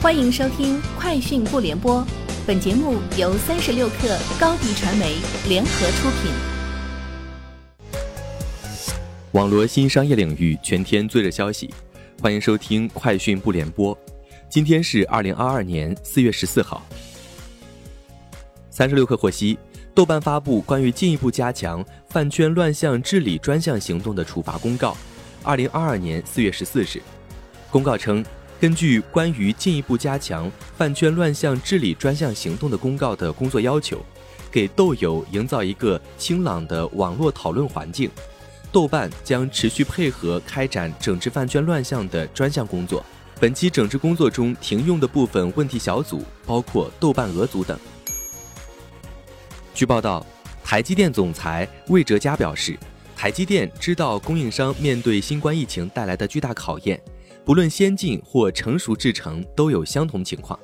欢迎收听《快讯不联播》，本节目由三十六克高低传媒联合出品。网络新商业领域全天最热消息，欢迎收听《快讯不联播》。今天是二零二二年四月十四号。三十六克获悉，豆瓣发布关于进一步加强饭圈乱象治理专项行动的处罚公告，二零二二年四月十四日，公告称。根据关于进一步加强饭圈乱象治理专项行动的公告的工作要求，给豆友营造一个清朗的网络讨论环境。豆瓣将持续配合开展整治饭圈乱象的专项工作。本期整治工作中停用的部分问题小组包括豆瓣鹅组等。据报道，台积电总裁魏哲嘉表示，台积电知道供应商面对新冠疫情带来的巨大考验。不论先进或成熟制程都有相同情况，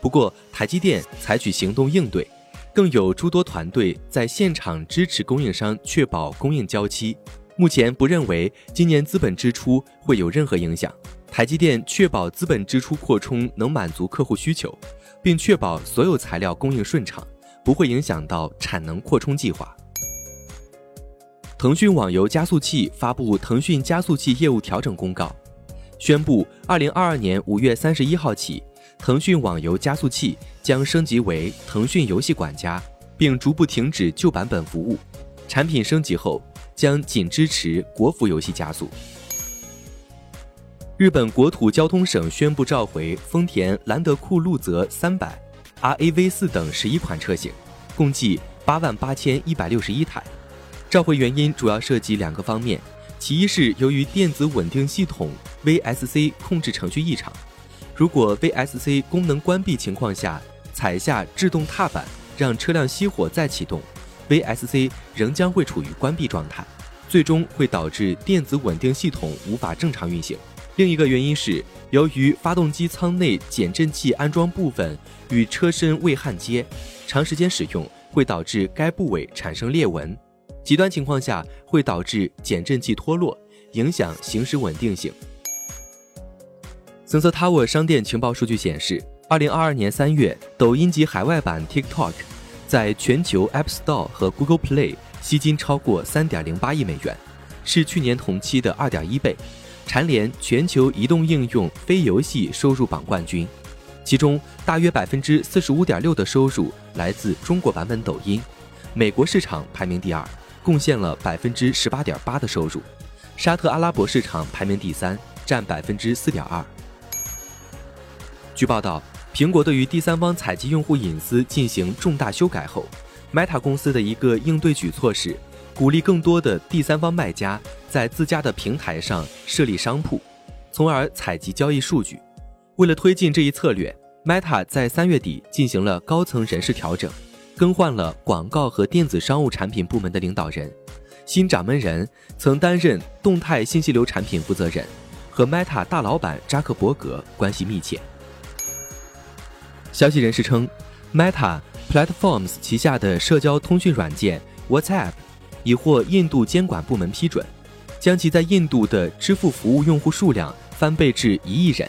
不过台积电采取行动应对，更有诸多团队在现场支持供应商确保供应交期。目前不认为今年资本支出会有任何影响。台积电确保资本支出扩充能满足客户需求，并确保所有材料供应顺畅，不会影响到产能扩充计划。腾讯网游加速器发布腾讯加速器业务调整公告。宣布，二零二二年五月三十一号起，腾讯网游加速器将升级为腾讯游戏管家，并逐步停止旧版本服务。产品升级后将仅支持国服游戏加速。日本国土交通省宣布召回丰田兰德酷路泽三百、RAV 四等十一款车型，共计八万八千一百六十一台。召回原因主要涉及两个方面。其一是由于电子稳定系统 VSC 控制程序异常，如果 VSC 功能关闭情况下踩下制动踏板让车辆熄火再启动，VSC 仍将会处于关闭状态，最终会导致电子稳定系统无法正常运行。另一个原因是由于发动机舱内减震器安装部分与车身未焊接，长时间使用会导致该部位产生裂纹。极端情况下会导致减震器脱落，影响行驶稳定性。Sensor Tower 商店情报数据显示，二零二二年三月，抖音及海外版 TikTok 在全球 App Store 和 Google Play 吸金超过三点零八亿美元，是去年同期的二点一倍，蝉联全球移动应用非游戏收入榜冠军。其中，大约百分之四十五点六的收入来自中国版本抖音，美国市场排名第二。贡献了百分之十八点八的收入，沙特阿拉伯市场排名第三，占百分之四点二。据报道，苹果对于第三方采集用户隐私进行重大修改后，Meta 公司的一个应对举措是鼓励更多的第三方卖家在自家的平台上设立商铺，从而采集交易数据。为了推进这一策略，Meta 在三月底进行了高层人事调整。更换了广告和电子商务产品部门的领导人，新掌门人曾担任动态信息流产品负责人，和 Meta 大老板扎克伯格关系密切。消息人士称，Meta Platforms 旗下的社交通讯软件 WhatsApp 已获印度监管部门批准，将其在印度的支付服务用户数量翻倍至一亿人。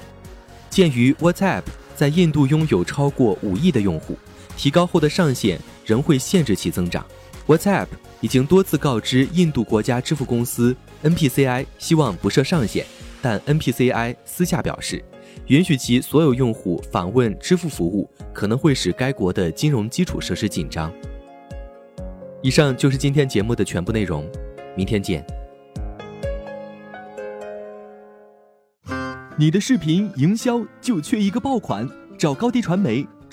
鉴于 WhatsApp 在印度拥有超过五亿的用户。提高后的上限仍会限制其增长。WhatsApp 已经多次告知印度国家支付公司 NPCI，希望不设上限，但 NPCI 私下表示，允许其所有用户访问支付服务可能会使该国的金融基础设施紧张。以上就是今天节目的全部内容，明天见。你的视频营销就缺一个爆款，找高低传媒。